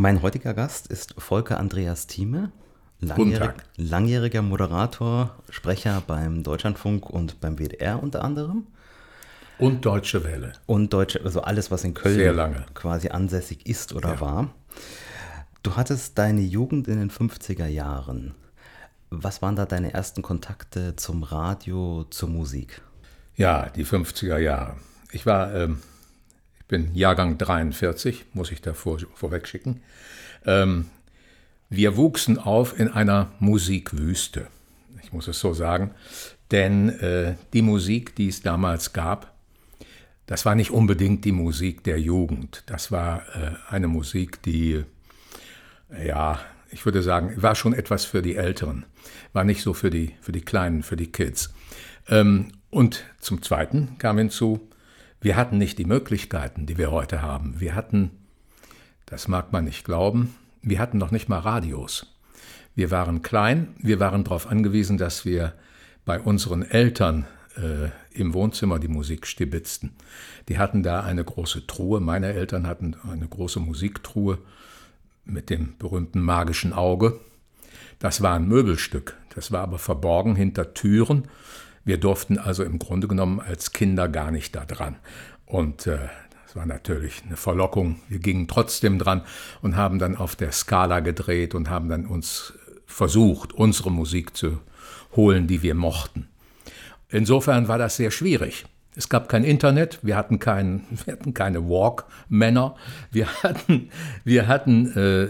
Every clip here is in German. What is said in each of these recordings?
Mein heutiger Gast ist Volker Andreas Thieme, langjährig, langjähriger Moderator, Sprecher beim Deutschlandfunk und beim WDR unter anderem. Und Deutsche Welle. Und Deutsche, also alles, was in Köln quasi ansässig ist oder Ja. war. Du hattest deine Jugend in den 50er Jahren. Was waren da deine ersten Kontakte zum Radio, zur Musik? Ja, die 50er Jahre. Ich war, ähm, bin Jahrgang 43, muss ich da vor, vorweg schicken. Ähm, wir wuchsen auf in einer Musikwüste. Ich muss es so sagen. Denn äh, die Musik, die es damals gab, das war nicht unbedingt die Musik der Jugend. Das war äh, eine Musik, die, ja, ich würde sagen, war schon etwas für die Älteren. War nicht so für die, für die Kleinen, für die Kids. Ähm, und zum Zweiten kam hinzu, wir hatten nicht die Möglichkeiten, die wir heute haben. Wir hatten, das mag man nicht glauben, wir hatten noch nicht mal Radios. Wir waren klein, wir waren darauf angewiesen, dass wir bei unseren Eltern äh, im Wohnzimmer die Musik stibitzten. Die hatten da eine große Truhe, meine Eltern hatten eine große Musiktruhe mit dem berühmten magischen Auge. Das war ein Möbelstück, das war aber verborgen hinter Türen. Wir durften also im Grunde genommen als Kinder gar nicht da dran. Und äh, das war natürlich eine Verlockung. Wir gingen trotzdem dran und haben dann auf der Skala gedreht und haben dann uns versucht, unsere Musik zu holen, die wir mochten. Insofern war das sehr schwierig. Es gab kein Internet, wir hatten, kein, wir hatten keine Walkmänner, wir hatten, wir hatten äh,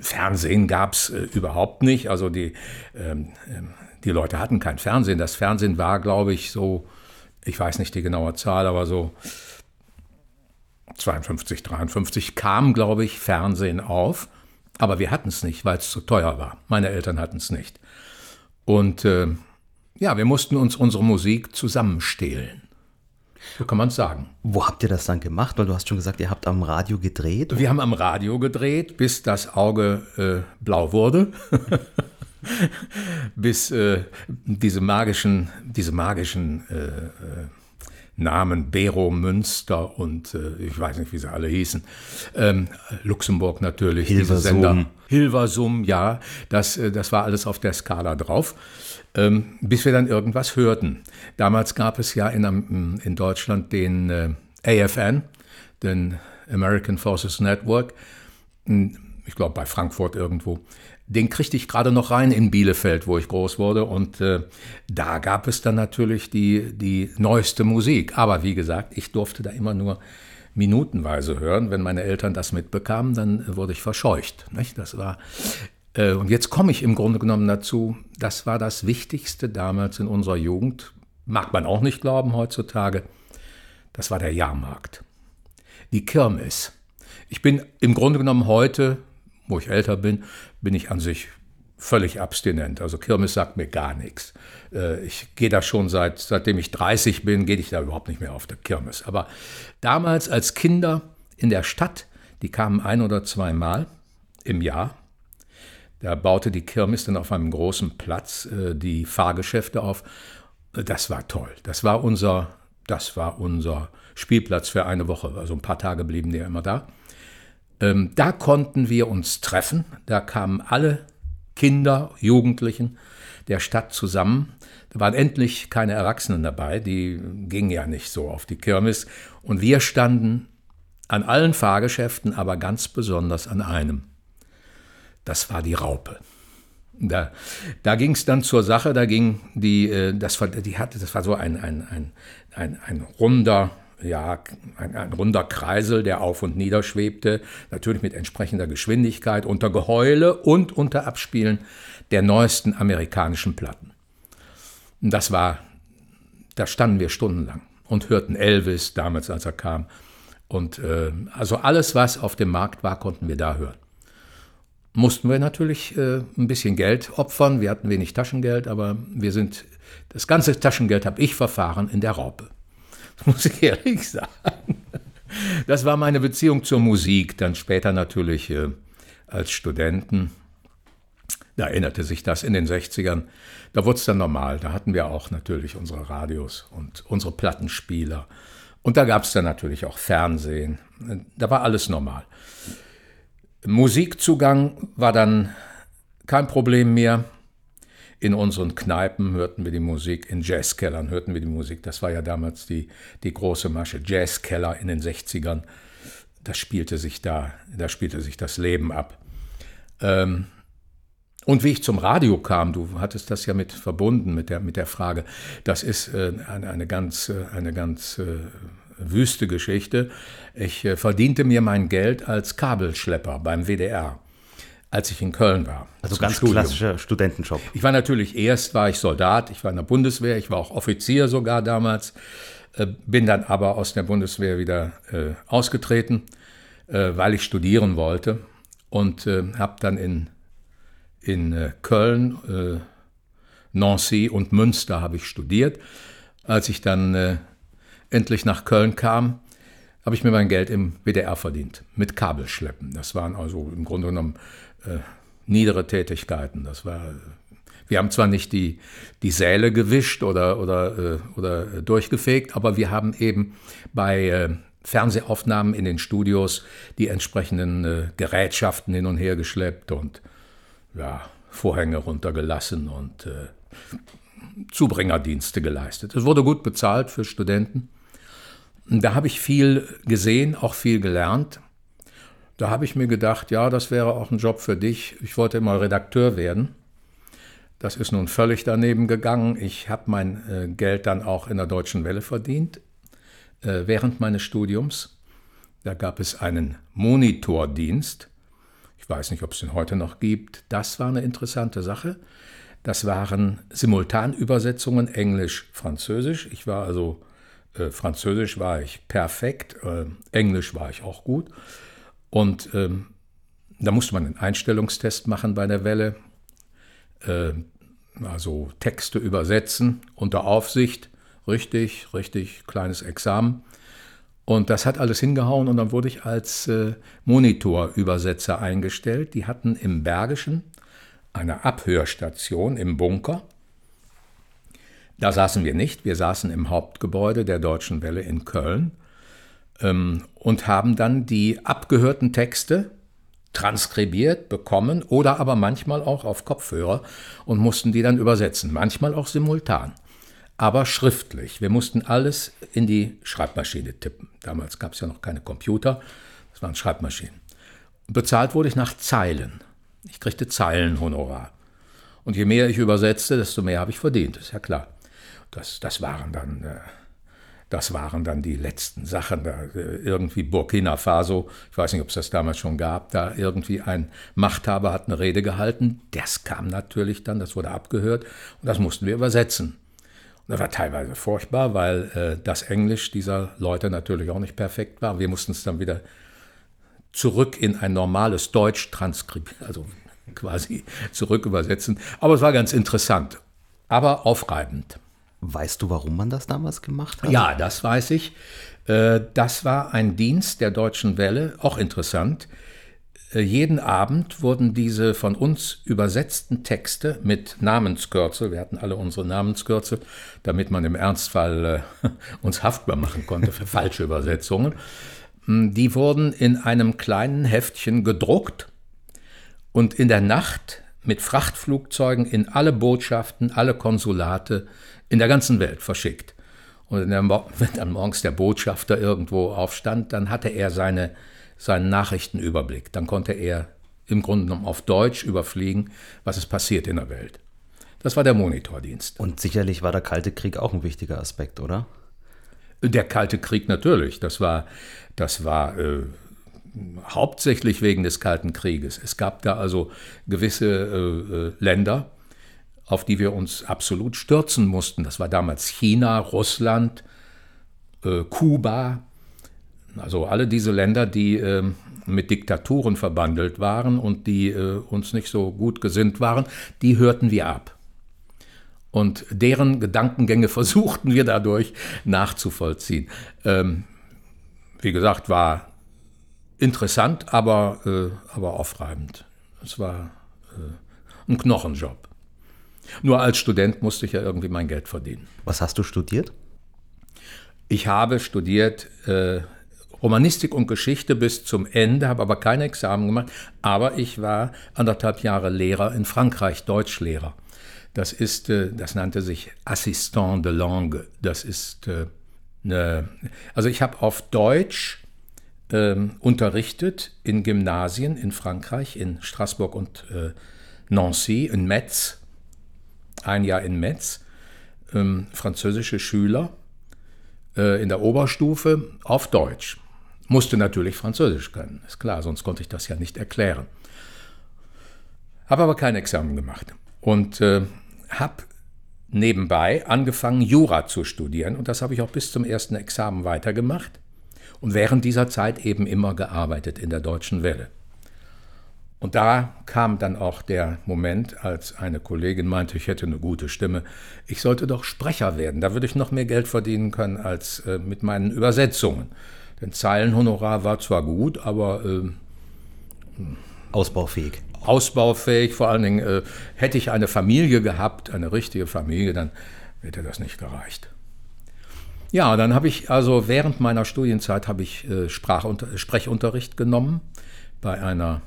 Fernsehen gab es äh, überhaupt nicht. Also die, ähm, ähm, die Leute hatten kein Fernsehen. Das Fernsehen war, glaube ich, so, ich weiß nicht die genaue Zahl, aber so 52, 53 kam, glaube ich, Fernsehen auf. Aber wir hatten es nicht, weil es zu teuer war. Meine Eltern hatten es nicht. Und äh, ja, wir mussten uns unsere Musik zusammenstehlen. So kann man es sagen. Wo habt ihr das dann gemacht? Weil du hast schon gesagt, ihr habt am Radio gedreht. Wir haben am Radio gedreht, bis das Auge äh, blau wurde. bis äh, diese magischen, diese magischen äh, äh, Namen Bero, Münster und äh, ich weiß nicht, wie sie alle hießen. Ähm, Luxemburg natürlich, diese Hilversum. Sender. Hilversum, ja, das, äh, das war alles auf der Skala drauf. Ähm, bis wir dann irgendwas hörten. Damals gab es ja in, in Deutschland den äh, AFN, den American Forces Network, ich glaube bei Frankfurt irgendwo. Den kriegte ich gerade noch rein in Bielefeld, wo ich groß wurde. Und äh, da gab es dann natürlich die, die neueste Musik. Aber wie gesagt, ich durfte da immer nur minutenweise hören. Wenn meine Eltern das mitbekamen, dann wurde ich verscheucht. Nicht? Das war. Äh, und jetzt komme ich im Grunde genommen dazu, das war das Wichtigste damals in unserer Jugend. Mag man auch nicht glauben heutzutage. Das war der Jahrmarkt. Die Kirmes. Ich bin im Grunde genommen heute, wo ich älter bin, bin ich an sich völlig abstinent. Also Kirmes sagt mir gar nichts. Äh, Ich gehe da schon seit, seitdem ich 30 bin, gehe ich da überhaupt nicht mehr auf der Kirmes. Aber damals als Kinder in der Stadt, die kamen ein oder zweimal im Jahr. Da baute die Kirmes dann auf einem großen Platz äh, die Fahrgeschäfte auf. Das war toll. Das war unser, das war unser Spielplatz für eine Woche. Also ein paar Tage blieben die ja immer da. Ähm, da konnten wir uns treffen. Da kamen alle Kinder, Jugendlichen der Stadt zusammen. Da waren endlich keine Erwachsenen dabei, die gingen ja nicht so auf die Kirmes. Und wir standen an allen Fahrgeschäften, aber ganz besonders an einem. Das war die Raupe. Da, da ging es dann zur Sache, da ging die, äh, das war, die hatte, das war so ein, ein, ein, ein, ein runder, ja, ein, ein runder Kreisel, der auf und nieder schwebte, natürlich mit entsprechender Geschwindigkeit, unter Geheule und unter Abspielen der neuesten amerikanischen Platten. Und das war, da standen wir stundenlang und hörten Elvis damals, als er kam. Und äh, also alles, was auf dem Markt war, konnten wir da hören mussten wir natürlich äh, ein bisschen Geld opfern. Wir hatten wenig Taschengeld, aber wir sind, das ganze Taschengeld habe ich verfahren in der Raupe. Das muss ich ehrlich sagen. Das war meine Beziehung zur Musik. Dann später natürlich äh, als Studenten. Da erinnerte sich das in den 60ern. Da wurde es dann normal. Da hatten wir auch natürlich unsere Radios und unsere Plattenspieler. Und da gab es dann natürlich auch Fernsehen. Da war alles normal. Musikzugang war dann kein Problem mehr. In unseren Kneipen hörten wir die Musik, in Jazzkellern hörten wir die Musik. Das war ja damals die, die große Masche. Jazzkeller in den 60ern. Das spielte sich da, da spielte sich das Leben ab. Ähm, und wie ich zum Radio kam, du hattest das ja mit verbunden mit der, mit der Frage, das ist äh, eine, eine ganz, äh, eine ganz äh, wüste Geschichte. Ich äh, verdiente mir mein Geld als Kabelschlepper beim WDR, als ich in Köln war. Also ganz Studium. klassischer Studentenjob. Ich war natürlich erst war ich Soldat, ich war in der Bundeswehr, ich war auch Offizier sogar damals, äh, bin dann aber aus der Bundeswehr wieder äh, ausgetreten, äh, weil ich studieren wollte und äh, habe dann in in äh, Köln, Nancy und Münster habe ich studiert. Als ich dann endlich nach Köln kam, habe ich mir mein Geld im WDR verdient, mit Kabelschleppen. Das waren also im Grunde genommen äh, niedere Tätigkeiten. Das war, wir haben zwar nicht die, die Säle gewischt oder, oder, äh, oder durchgefegt, aber wir haben eben bei äh, Fernsehaufnahmen in den Studios die entsprechenden äh, Gerätschaften hin und her geschleppt und ja, Vorhänge runtergelassen und äh, Zubringerdienste geleistet. Es wurde gut bezahlt für Studenten. Da habe ich viel gesehen, auch viel gelernt. Da habe ich mir gedacht, ja, das wäre auch ein Job für dich. Ich wollte immer Redakteur werden. Das ist nun völlig daneben gegangen. Ich habe mein äh, Geld dann auch in der Deutschen Welle verdient, äh, während meines Studiums. Da gab es einen Monitordienst. Ich weiß nicht, ob es den heute noch gibt. Das war eine interessante Sache. Das waren Simultanübersetzungen Englisch-Französisch. Ich war also äh, Französisch war ich perfekt, äh, Englisch war ich auch gut. Und ähm, da musste man einen Einstellungstest machen bei der Welle, äh, also Texte übersetzen unter Aufsicht, richtig, richtig kleines Examen. Und das hat alles hingehauen und dann wurde ich als äh, Monitorübersetzer eingestellt. Die hatten im Bergischen eine Abhörstation im Bunker da saßen wir nicht, wir saßen im Hauptgebäude der Deutschen Welle in Köln ähm, und haben dann die abgehörten Texte transkribiert bekommen oder aber manchmal auch auf Kopfhörer und mussten die dann übersetzen, manchmal auch simultan, aber schriftlich. Wir mussten alles in die Schreibmaschine tippen. Damals gab es ja noch keine Computer, das waren Schreibmaschinen. Bezahlt wurde ich nach Zeilen. Ich kriegte Zeilenhonorar. Und je mehr ich übersetzte, desto mehr habe ich verdient, ist ja klar. Das, das waren dann. Das waren dann die letzten Sachen. Da, äh, irgendwie Burkina Faso, ich weiß nicht, ob es das damals schon gab, da irgendwie ein Machthaber hat eine Rede gehalten. Das kam natürlich dann, das wurde abgehört und das mussten wir übersetzen. Und das war teilweise furchtbar, weil äh, das Englisch dieser Leute natürlich auch nicht perfekt war. Wir mussten es dann wieder zurück in ein normales Deutsch transkribieren, also quasi zurück übersetzen. Aber es war ganz interessant, aber aufreibend. Weißt du, warum man das damals gemacht hat? Ja, das weiß ich. Äh, das war ein Dienst der Deutschen Welle, auch interessant. Äh, jeden Abend wurden diese von uns übersetzten Texte mit Namenskürzel, wir hatten alle unsere Namenskürzel, damit man im Ernstfall äh, uns haftbar machen konnte für falsche Übersetzungen, hm, die wurden in einem kleinen Heftchen gedruckt und in der Nacht mit Frachtflugzeugen in alle Botschaften, alle Konsulate in der ganzen Welt verschickt. Und wenn dann morgens der Botschafter irgendwo aufstand, dann hatte er seine, seinen Nachrichtenüberblick. Dann konnte er im Grunde genommen auf Deutsch überfliegen, was ist passiert in der Welt. Das war der Monitordienst. Und sicherlich war der Kalte Krieg auch ein wichtiger Aspekt, oder? Der Kalte Krieg natürlich. Das war, das war äh, hauptsächlich wegen des Kalten Krieges. Es gab da also gewisse äh, äh Länder, auf die wir uns absolut stürzen mussten. Das war damals China, Russland, äh, Kuba, also alle diese Länder, die äh, mit Diktaturen verbandelt waren und die äh, uns nicht so gut gesinnt waren, die hörten wir ab. Und deren Gedankengänge versuchten wir dadurch nachzuvollziehen. Ähm, wie gesagt, war interessant, aber, äh, aber aufreibend. Es war äh, ein Knochenjob. Nur als Student musste ich ja irgendwie mein Geld verdienen. Was hast du studiert? Ich habe studiert äh, Romanistik und Geschichte bis zum Ende, habe aber kein Examen gemacht. Aber ich war anderthalb Jahre Lehrer in Frankreich, Deutschlehrer. Das ist, äh, das nannte sich Assistant de Langue. Das ist eine, also ich habe auf Deutsch ähm, unterrichtet in Gymnasien in Frankreich, in Straßburg und äh, Nancy, in Metz, ein Jahr in Metz, ähm, französische Schüler äh, in der Oberstufe auf Deutsch. Musste natürlich Französisch können, ist klar, sonst konnte ich das ja nicht erklären. Habe aber kein Examen gemacht und äh, habe nebenbei angefangen, Jura zu studieren und das habe ich auch bis zum ersten Examen weitergemacht und während dieser Zeit eben immer gearbeitet in der Deutschen Welle. Und da kam dann auch der Moment, als eine Kollegin meinte, ich hätte eine gute Stimme, ich sollte doch Sprecher werden, da würde ich noch mehr Geld verdienen können als äh, mit meinen Übersetzungen. Denn Zeilenhonorar war zwar gut, aber äh, ausbaufähig. Ausbaufähig, vor allen Dingen äh, hätte ich eine Familie gehabt, eine richtige Familie, dann hätte das nicht gereicht. Ja, dann habe ich also während meiner Studienzeit habe ich äh, Sprechunterricht genommen bei einer,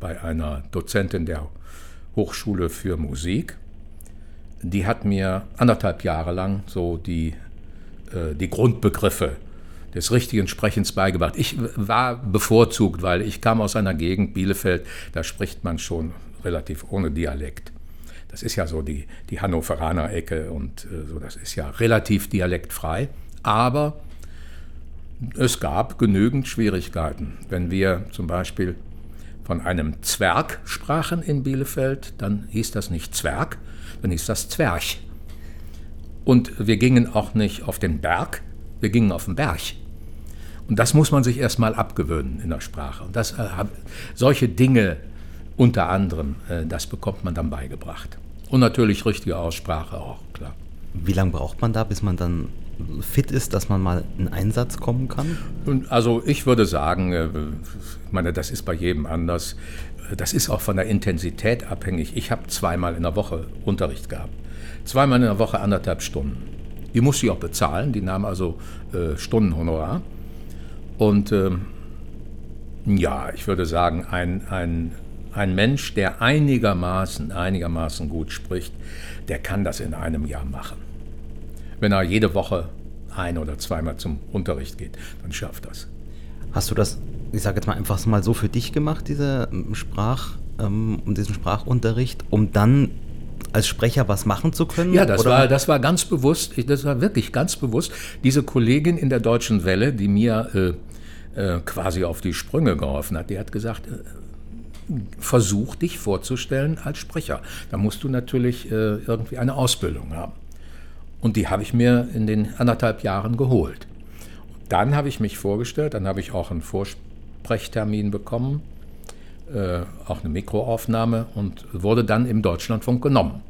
bei einer Dozentin der Hochschule für Musik. Die hat mir anderthalb Jahre lang so die, äh, die Grundbegriffe des richtigen Sprechens beigebracht. Ich war bevorzugt, weil ich kam aus einer Gegend, Bielefeld, da spricht man schon relativ ohne Dialekt. Das ist ja so die, die Hannoveraner Ecke und äh, so, das ist ja relativ dialektfrei. Aber es gab genügend Schwierigkeiten. Wenn wir zum Beispiel von einem Zwerg sprachen in Bielefeld, dann hieß das nicht Zwerg, dann hieß das Zwerch. Und wir gingen auch nicht auf den Berg, wir gingen auf den Berg. Und das muss man sich erstmal abgewöhnen in der Sprache. Und das, äh, solche Dinge unter anderem, äh, das bekommt man dann beigebracht. Und natürlich richtige Aussprache auch, klar. Wie lange braucht man da, bis man dann fit ist, dass man mal in Einsatz kommen kann? Und also ich würde sagen, äh, ich meine, das ist bei jedem anders. Das ist auch von der Intensität abhängig. Ich habe zweimal in der Woche Unterricht gehabt. Zweimal in der Woche anderthalb Stunden. Die musste ich auch bezahlen, die nahm also äh, Stundenhonorar. Und ähm, ja, ich würde sagen, ein, ein ein Mensch, der einigermaßen, einigermaßen gut spricht, der kann das in einem Jahr machen. Wenn er jede Woche ein oder zweimal zum Unterricht geht, dann schafft das. Hast du das, ich sage jetzt mal einfach mal so für dich gemacht, diese ähm, Sprach, ähm, diesen Sprachunterricht, um dann als Sprecher was machen zu können? Ja, das, war, das war ganz bewusst, das war wirklich ganz bewusst. Diese Kollegin in der Deutschen Welle, die mir äh, äh, quasi auf die Sprünge geholfen hat, die hat gesagt, äh, versuch dich vorzustellen als Sprecher. Da musst du natürlich äh, irgendwie eine Ausbildung haben. Und die habe ich mir in den anderthalb Jahren geholt. dann habe ich mich vorgestellt, dann habe ich auch einen Vorsprechtermin bekommen, äh, auch eine Mikroaufnahme und wurde dann im Deutschlandfunk genommen.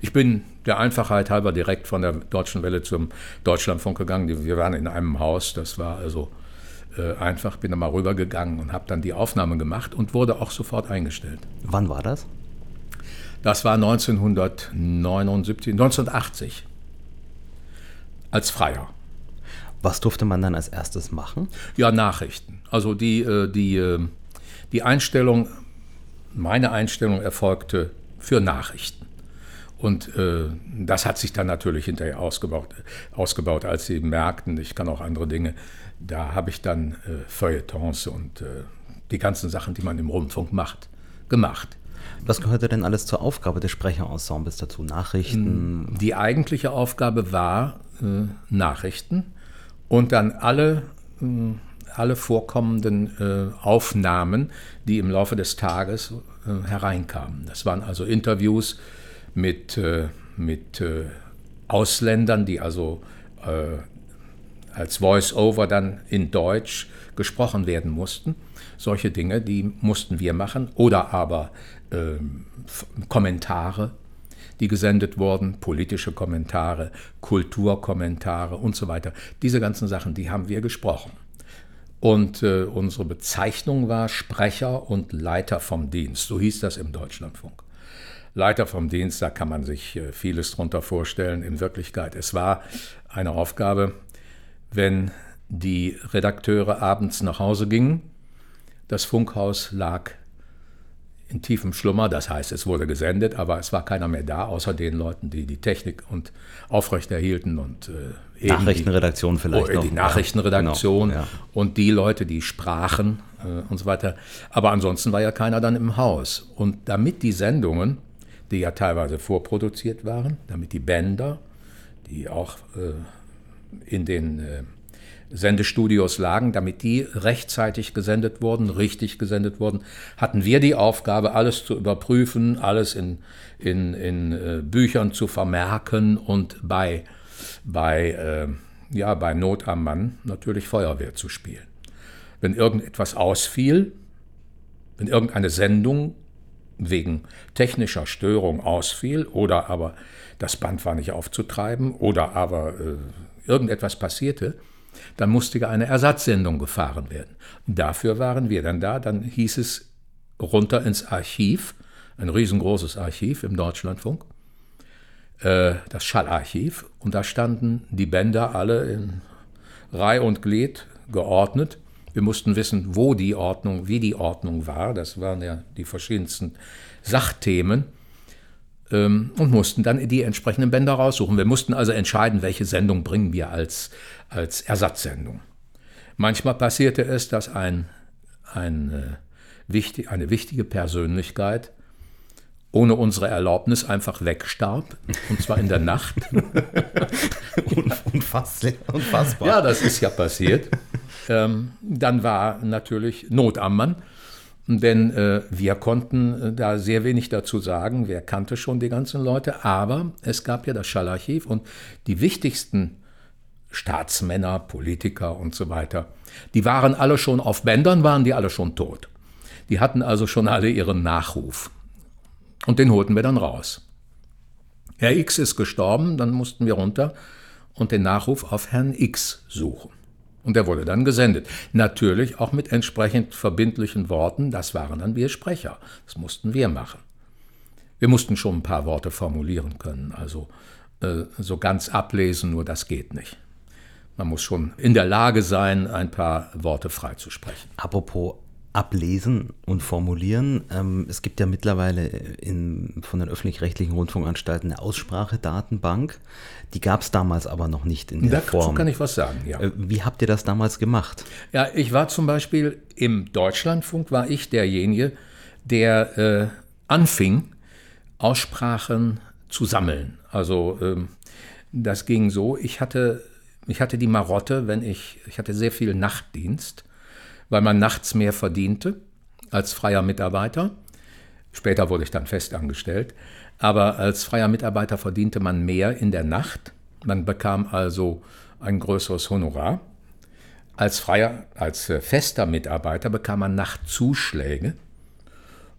Ich bin der Einfachheit halber direkt von der Deutschen Welle zum Deutschlandfunk gegangen. Wir waren in einem Haus, das war also äh, einfach, bin da mal rübergegangen und habe dann die Aufnahme gemacht und wurde auch sofort eingestellt. Wann war das? Das war 1979, 1980 als Freier. Was durfte man dann als erstes machen? Ja, Nachrichten. Also die, äh, die, äh, die Einstellung, meine Einstellung erfolgte für Nachrichten. Und äh, das hat sich dann natürlich hinterher ausgebaut, ausgebaut, als sie merkten, ich kann auch andere Dinge. Da habe ich dann äh, Feuilletons und äh, die ganzen Sachen, die man im Rundfunk macht, gemacht. Was gehörte denn alles zur Aufgabe des Sprecherensembles dazu? Nachrichten? Hm, die eigentliche Aufgabe war Nachrichten und dann alle, äh, alle vorkommenden äh, Aufnahmen, die im Laufe des Tages äh, hereinkamen. Das waren also Interviews mit, äh, mit äh, Ausländern, die also als Voice-Over dann in Deutsch gesprochen werden mussten. Solche Dinge, die mussten wir machen. Oder aber ähm, Kommentare, die gesendet wurden, politische Kommentare, Kulturkommentare und so weiter. Diese ganzen Sachen, die haben wir gesprochen. Und äh, unsere Bezeichnung war Sprecher und Leiter vom Dienst. So hieß das im Deutschlandfunk. Leiter vom Dienst, da kann man sich äh, vieles drunter vorstellen. In Wirklichkeit, es war eine Aufgabe, wenn die Redakteure abends nach Hause gingen. Das Funkhaus lag in tiefem Schlummer, das heißt, es wurde gesendet, aber es war keiner mehr da, außer den Leuten, die die Technik und aufrechterhielten und äh, Nachrichtenredaktion vielleicht oh, noch. Die Nachrichtenredaktion ja, genau, ja. und die Leute, die sprachen äh, und so weiter. Aber ansonsten war ja keiner dann im Haus. Und damit die Sendungen, die ja teilweise vorproduziert waren, damit die Bänder, die auch äh, in den äh, Sendestudios lagen, damit die rechtzeitig gesendet wurden, richtig gesendet wurden, hatten wir die Aufgabe, alles zu überprüfen, alles in, in, in äh, Büchern zu vermerken und bei, bei, äh, ja, bei Not am Mann natürlich Feuerwehr zu spielen. Wenn irgendetwas ausfiel, wenn irgendeine Sendung wegen technischer Störung ausfiel oder aber das Band war nicht aufzutreiben oder aber äh, irgendetwas passierte, dann musste eine Ersatzsendung gefahren werden. Dafür waren wir dann da. Dann hieß es runter ins Archiv, ein riesengroßes Archiv im Deutschlandfunk, äh, das Schallarchiv. Und da standen die Bänder alle in Reih und Glied geordnet. Wir mussten wissen, wo die Ordnung, wie die Ordnung war. Das waren ja die verschiedensten Sachthemen ähm, und mussten dann die entsprechenden Bänder raussuchen. Wir mussten also entscheiden, welche Sendung bringen wir als, als Ersatzsendung. Manchmal passierte es, dass ein, ein, äh, wichtig, eine wichtige Persönlichkeit ohne unsere Erlaubnis einfach wegstarb, und zwar in der Nacht. Unfassbar. Ja, das ist ja passiert. Ähm, dann war natürlich Not am Mann. Denn äh, wir konnten äh, da sehr wenig dazu sagen. Wer kannte schon die ganzen Leute? Aber es gab ja das Schallarchiv und die wichtigsten Staatsmänner, Politiker und so weiter, die waren alle schon auf Bändern, waren die alle schon tot. Die hatten also schon alle ihren Nachruf. Und den holten wir dann raus. Herr X ist gestorben, dann mussten wir runter und den Nachruf auf Herrn X suchen. Und der wurde dann gesendet. Natürlich auch mit entsprechend verbindlichen Worten. Das waren dann wir Sprecher. Das mussten wir machen. Wir mussten schon ein paar Worte formulieren können. Also äh, so ganz ablesen, nur das geht nicht. Man muss schon in der Lage sein, ein paar Worte freizusprechen. Apropos ablesen und formulieren. Ähm, es gibt ja mittlerweile in, von den öffentlich-rechtlichen Rundfunkanstalten eine Aussprachedatenbank. Die gab es damals aber noch nicht in der Dazu Form. kann ich was sagen, ja. Äh, wie habt ihr das damals gemacht? Ja, ich war zum Beispiel im Deutschlandfunk, war ich derjenige, der äh, anfing, Aussprachen zu sammeln. Also ähm, das ging so, ich hatte, ich hatte die Marotte, wenn ich, ich hatte sehr viel Nachtdienst weil man nachts mehr verdiente als freier Mitarbeiter. Später wurde ich dann festangestellt. Aber als freier Mitarbeiter verdiente man mehr in der Nacht. Man bekam also ein größeres Honorar. Als freier, als äh, fester Mitarbeiter bekam man Nachtzuschläge.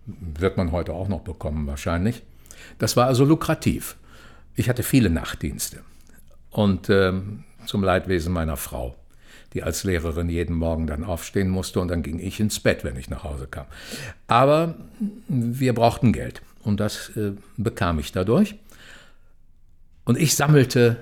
Wird man heute auch noch bekommen wahrscheinlich. Das war also lukrativ. Ich hatte viele Nachtdienste. Und ähm, zum Leidwesen meiner Frau die als Lehrerin jeden Morgen dann aufstehen musste und dann ging ich ins Bett, wenn ich nach Hause kam. Aber wir brauchten Geld und das äh, bekam ich dadurch. Und ich sammelte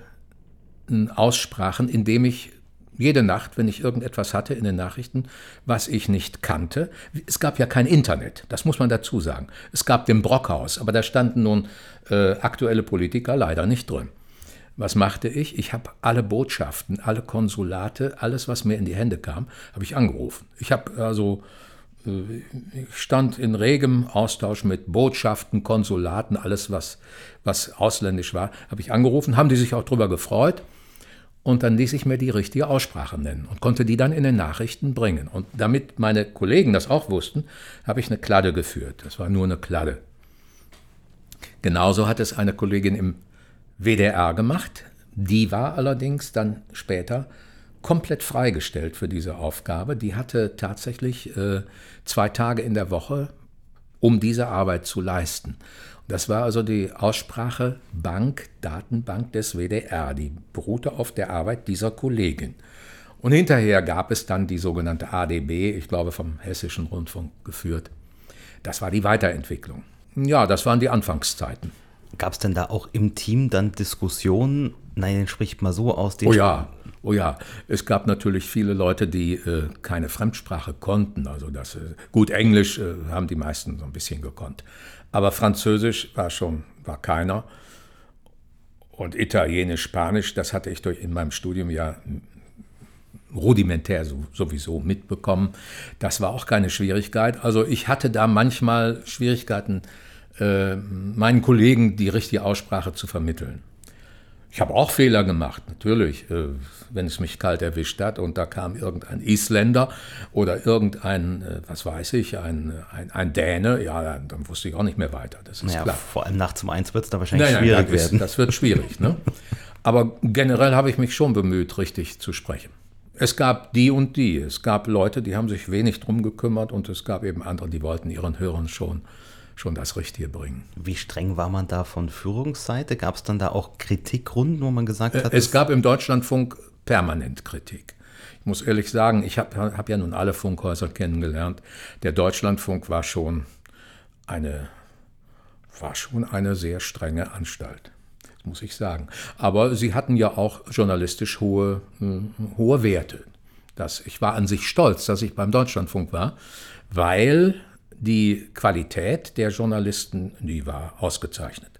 äh, Aussprachen, indem ich jede Nacht, wenn ich irgendetwas hatte in den Nachrichten, was ich nicht kannte. Es gab ja kein Internet, das muss man dazu sagen. Es gab den Brockhaus, aber da standen nun äh, aktuelle Politiker leider nicht drin. Was machte ich? Ich habe alle Botschaften, alle Konsulate, alles, was mir in die Hände kam, habe ich angerufen. Ich habe also äh, ich stand in regem Austausch mit Botschaften, Konsulaten, alles, was, was ausländisch war, habe ich angerufen, haben die sich auch darüber gefreut. Und dann ließ ich mir die richtige Aussprache nennen und konnte die dann in den Nachrichten bringen. Und damit meine Kollegen das auch wussten, habe ich eine Kladde geführt. Das war nur eine Kladde. Genauso hat es eine Kollegin im WDR gemacht. Die war allerdings dann später komplett freigestellt für diese Aufgabe. Die hatte tatsächlich äh, zwei Tage in der Woche, um diese Arbeit zu leisten. Das war also die Aussprachebank, Datenbank des WDR. Die beruhte auf der Arbeit dieser Kollegin. Und hinterher gab es dann die sogenannte ADB, ich glaube vom Hessischen Rundfunk geführt. Das war die Weiterentwicklung. Ja, das waren die Anfangszeiten. Gab es denn da auch im Team dann Diskussionen? Nein, den spricht mal so aus. oh ja, oh ja. Es gab natürlich viele Leute, die äh, keine Fremdsprache konnten. Also das, äh, gut, Englisch äh, haben die meisten so ein bisschen gekonnt. Aber Französisch war schon, war keiner. Und Italienisch, Spanisch, das hatte ich durch in meinem Studium ja rudimentär sowieso mitbekommen. Das war auch keine Schwierigkeit. Also ich hatte da manchmal Schwierigkeiten, äh, meinen Kollegen die richtige Aussprache zu vermitteln. Ich habe auch Fehler gemacht, natürlich, äh, wenn es mich kalt erwischt hat und da kam irgendein Isländer oder irgendein, äh, was weiß ich, ein, ein, ein, Däne, ja, dann wusste ich auch nicht mehr weiter. Das ist naja, klar. Vor allem nachts um eins wird es da wahrscheinlich naja, schwierig das werden. Ist, das wird schwierig, ne? Aber generell habe ich mich schon bemüht, richtig zu sprechen. Es gab die und die. Es gab Leute, die haben sich wenig drum gekümmert und es gab eben andere, die wollten ihren Hörern schon, schon das Richtige bringen. Wie streng war man da von Führungsseite? Gab es dann da auch Kritikrunden, wo man gesagt hat? Es gab im Deutschlandfunk permanent Kritik. Ich muss ehrlich sagen, ich habe hab ja nun alle Funkhäuser kennengelernt. Der Deutschlandfunk war schon eine, war schon eine sehr strenge Anstalt muss ich sagen. Aber sie hatten ja auch journalistisch hohe, hm, hohe Werte. Das, ich war an sich stolz, dass ich beim Deutschlandfunk war, weil die Qualität der Journalisten, die war ausgezeichnet.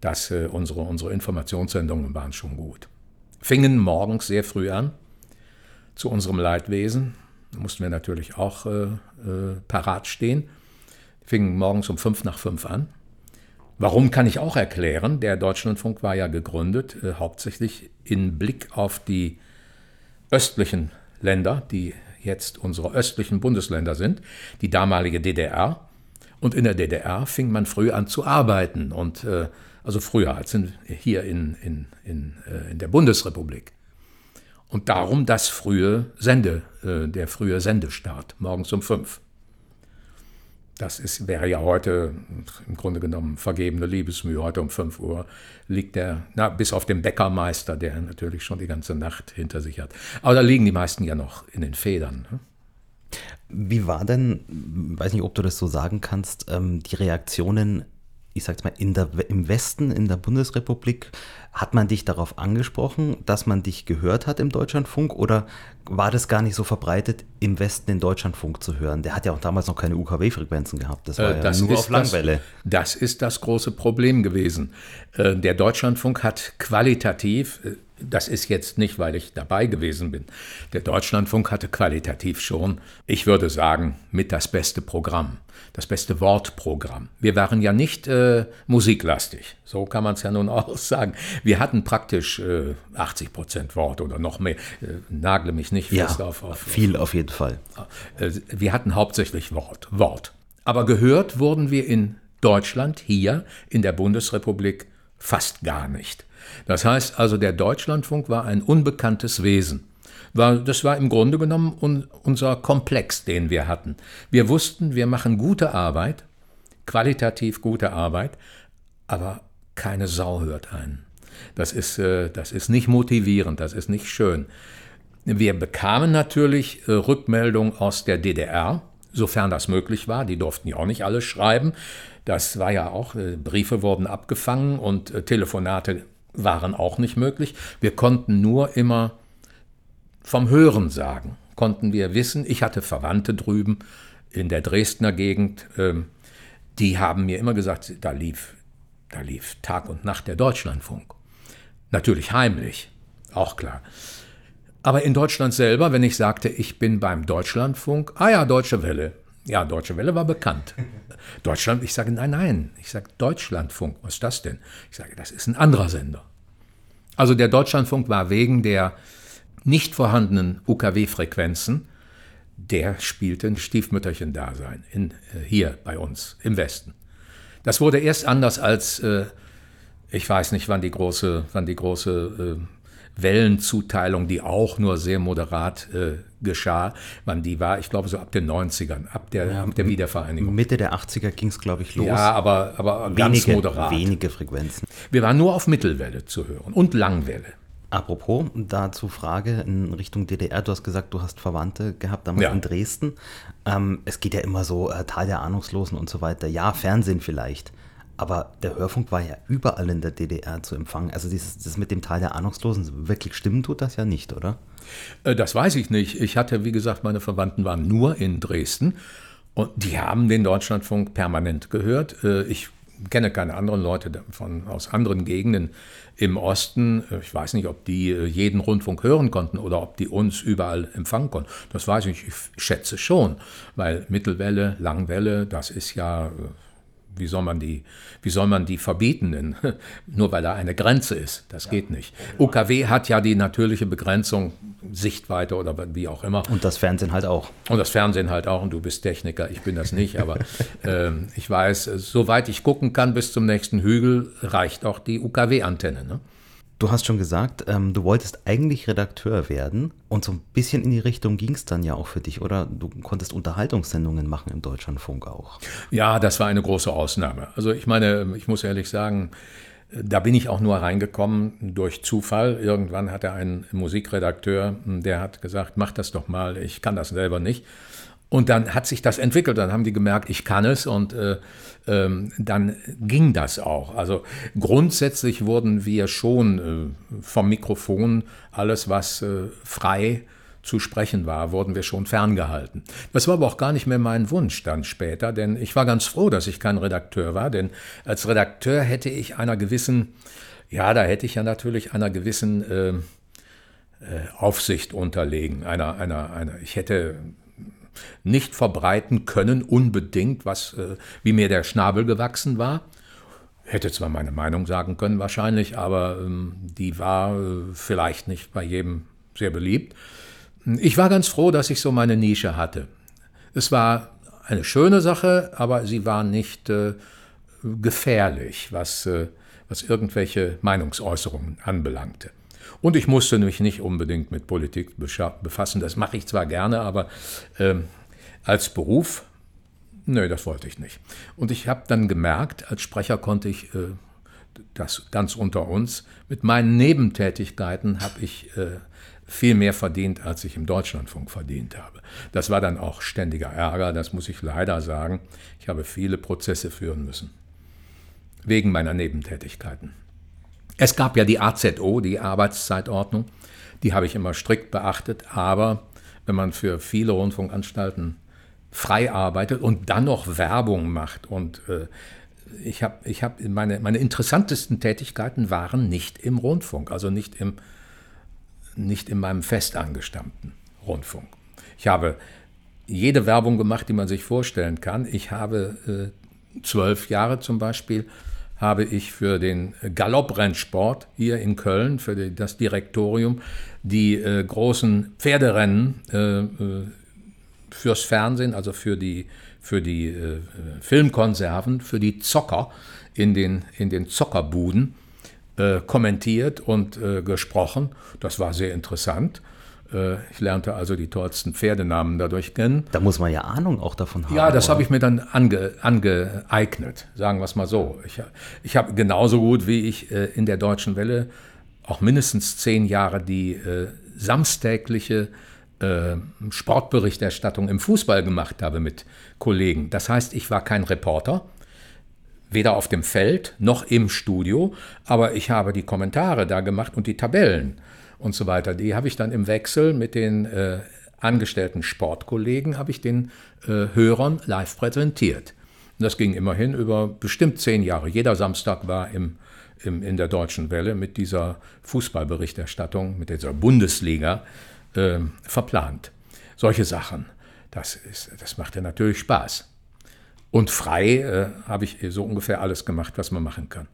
Das, äh, unsere, unsere Informationssendungen waren schon gut. Fingen morgens sehr früh an, zu unserem Leidwesen. Da mussten wir natürlich auch äh, äh, parat stehen. Fingen morgens um fünf nach fünf an Warum kann ich auch erklären? Der Deutschlandfunk war ja gegründet, äh, hauptsächlich in Blick auf die östlichen Länder, die jetzt unsere östlichen Bundesländer sind, die damalige DDR. Und in der DDR fing man früh an zu arbeiten und äh, also früher als in, hier in, in, in, äh, in der Bundesrepublik. Und darum das frühe Sende, äh, der frühe Sendestart, morgens um fünf. Das ist, wäre ja heute im Grunde genommen vergebene Liebesmühe. Heute um 5 Uhr liegt der, na, bis auf den Bäckermeister, der natürlich schon die ganze Nacht hinter sich hat. Aber da liegen die meisten ja noch in den Federn. Ne? Wie war denn, weiß nicht, ob du das so sagen kannst, ähm, die Reaktionen ich sag's mal, in der, im Westen, in der Bundesrepublik, hat man dich darauf angesprochen, dass man dich gehört hat im Deutschlandfunk oder war das gar nicht so verbreitet, im Westen den Deutschlandfunk zu hören? Der hat ja auch damals noch keine UKW-Frequenzen gehabt. Das war äh, das ja nur auf Langwelle. Das, das, ist das große Problem gewesen. Äh, der Deutschlandfunk hat qualitativ, äh, das ist jetzt nicht, weil ich dabei gewesen bin, der Deutschlandfunk hatte qualitativ schon, ich würde sagen, mit das beste Programm das beste Wortprogramm. Wir waren ja nicht äh, musiklastig, so kann man es ja nun auch sagen. Wir hatten praktisch äh, 80 Prozent Wort oder noch mehr. Äh, nagle mich nicht fest ja, auf, auf. Viel auf jeden Fall. Äh, wir hatten hauptsächlich Wort, Wort. Aber gehört wurden wir in Deutschland, hier in der Bundesrepublik, fast gar nicht. Das heißt also, der Deutschlandfunk war ein unbekanntes Wesen das war im Grunde genommen un, unser Komplex, den wir hatten. Wir wussten, wir machen gute Arbeit, qualitativ gute Arbeit, aber keine Sau hört ein. Das ist, äh, das ist nicht motivierend, das ist nicht schön. Wir bekamen natürlich äh, Rückmeldung aus der DDR, sofern das möglich war. Die durften ja auch nicht alles schreiben. Das war ja auch, äh, Briefe wurden abgefangen und Telefonate waren auch nicht möglich. Wir konnten nur immer vom Hören sagen konnten wir wissen, ich hatte Verwandte drüben in der Dresdner Gegend, ähm, die haben mir immer gesagt, da lief, da lief Tag und Nacht der Deutschlandfunk. Natürlich heimlich, auch klar. Aber in Deutschland selber, wenn ich sagte, ich bin beim Deutschlandfunk, ah ja, Deutsche Welle. Ja, Deutsche Welle war bekannt. Deutschland, ich sage, nein, nein, ich sage Deutschlandfunk, was ist das denn? Ich sage, das ist ein anderer Sender. Also der Deutschlandfunk war wegen der nicht vorhandenen UKW-Frequenzen, der spielte ein Stiefmütterchen-Dasein in, äh, hier bei uns im Westen. Das wurde erst anders als, äh, ich weiß nicht, wann die große, wann die große äh, Wellenzuteilung, die auch nur sehr moderat äh, geschah, wann die war, ich glaube so ab den 90ern, ab der, ja, ab der Wiedervereinigung. Mitte der 80er ging es, glaube ich, los. Ja, aber, aber ganz wenige, moderat. Wenige Frequenzen. Wir waren nur auf Mittelwelle zu hören und Langwelle. Apropos, dazu Frage in Richtung DDR. Du hast gesagt, du hast Verwandte gehabt damals ja. in Dresden. Ähm, es geht ja immer so, äh, Tal der Ahnungslosen und so weiter. Ja, Fernsehen vielleicht. Aber der Hörfunk war ja überall in der DDR zu empfangen. Also dieses, das mit dem Teil der Ahnungslosen, wirklich stimmen tut das ja nicht, oder? Äh, das weiß ich nicht. Ich hatte, wie gesagt, meine Verwandten waren nur in Dresden und die haben den Deutschlandfunk permanent gehört. Äh, ich kenne keine anderen Leute von, aus anderen Gegenden im Osten. Äh, ich weiß nicht, ob die jeden Rundfunk hören konnten oder ob die uns überall empfangen konnten. Das weiß ich, ich schätze schon, weil Mittelwelle, Langwelle, das ist ja wie soll man die, wie soll man die verbieten? Denn, nur weil da eine Grenze ist. Das geht nicht. UKW hat ja die natürliche Begrenzung, Sichtweite oder wie auch immer. Und das Fernsehen halt auch. Und das Fernsehen halt auch. Und du bist Techniker, ich bin das nicht. Aber äh, ich weiß, soweit ich gucken kann bis zum nächsten Hügel, reicht auch die UKW-Antenne. Ne? Du hast schon gesagt, ähm, du wolltest eigentlich Redakteur werden und so ein bisschen in die Richtung ging es dann ja auch für dich, oder? Du konntest Unterhaltungssendungen machen im Deutschlandfunk auch. Ja, das war eine große Ausnahme. Also ich meine, ich muss ehrlich sagen, da bin ich auch nur reingekommen durch Zufall. Irgendwann hatte ein Musikredakteur, der hat gesagt, mach das doch mal, ich kann das selber nicht. Und dann hat sich das entwickelt, dann haben die gemerkt, ich kann es und äh, ähm, dann ging das auch. Also grundsätzlich wurden wir schon äh, vom Mikrofon, alles was äh, frei zu sprechen war, wurden wir schon ferngehalten. Das war aber auch gar nicht mehr mein Wunsch dann später, denn ich war ganz froh, dass ich kein Redakteur war, denn als Redakteur hätte ich einer gewissen, ja, da hätte ich ja natürlich einer gewissen äh, äh Aufsicht unterlegen, einer, einer, einer, ich hätte nicht verbreiten können, unbedingt, was, äh, wie mir der Schnabel gewachsen war. Hätte zwar meine Meinung sagen können wahrscheinlich, aber ähm, die war äh, vielleicht nicht bei jedem sehr beliebt. Ich war ganz froh, dass ich so meine Nische hatte. Es war eine schöne Sache, aber sie war nicht äh, gefährlich, was, äh, was irgendwelche Meinungsäußerungen anbelangte. Und ich musste mich nicht unbedingt mit Politik befassen. Das mache ich zwar gerne, aber äh, als Beruf, nö, das wollte ich nicht. Und ich habe dann gemerkt, als Sprecher konnte ich äh, das ganz unter uns, mit meinen Nebentätigkeiten habe ich äh, viel mehr verdient, als ich im Deutschlandfunk verdient habe. Das war dann auch ständiger Ärger, das muss ich leider sagen. Ich habe viele Prozesse führen müssen, wegen meiner Nebentätigkeiten. Es gab ja die AZO, die Arbeitszeitordnung, die habe ich immer strikt beachtet, aber wenn man für viele Rundfunkanstalten frei arbeitet und dann noch Werbung macht und äh, ich habe ich hab meine, meine interessantesten Tätigkeiten waren nicht im Rundfunk, also nicht, im, nicht in meinem festangestammten Rundfunk. Ich habe jede Werbung gemacht, die man sich vorstellen kann. Ich habe äh, zwölf Jahre zum Beispiel habe ich für den Galopprennsport hier in Köln, für die, das Direktorium, die äh, großen Pferderennen äh, äh, fürs Fernsehen, also für die, für die äh, Filmkonserven, für die Zocker in den, in den Zockerbuden äh, kommentiert und äh, gesprochen. Das war sehr interessant. Äh, ich lernte also die tollsten Pferdenamen dadurch kennen. Da muss man ja Ahnung auch davon haben. Ja, das habe ich mir dann ange, angeeignet, sagen wir es mal so. Ich, ich habe genauso gut wie ich äh, in der Deutschen Welle auch mindestens zehn Jahre die äh, samstägliche äh, Sportberichterstattung im Fußball gemacht habe mit Kollegen. Das heißt, ich war kein Reporter, weder auf dem Feld noch im Studio, aber ich habe die Kommentare da gemacht und die Tabellen und so weiter. Die habe ich dann im Wechsel mit den äh, angestellten Sportkollegen, habe ich den äh, Hörern live präsentiert. Und das ging immerhin über bestimmt zehn Jahre. Jeder Samstag war im, im, in der Deutschen Welle mit dieser Fußballberichterstattung, mit dieser Bundesliga äh, verplant. Solche Sachen, das, ist, das macht ja natürlich Spaß. Und frei äh, habe ich so ungefähr alles gemacht, was man machen kann.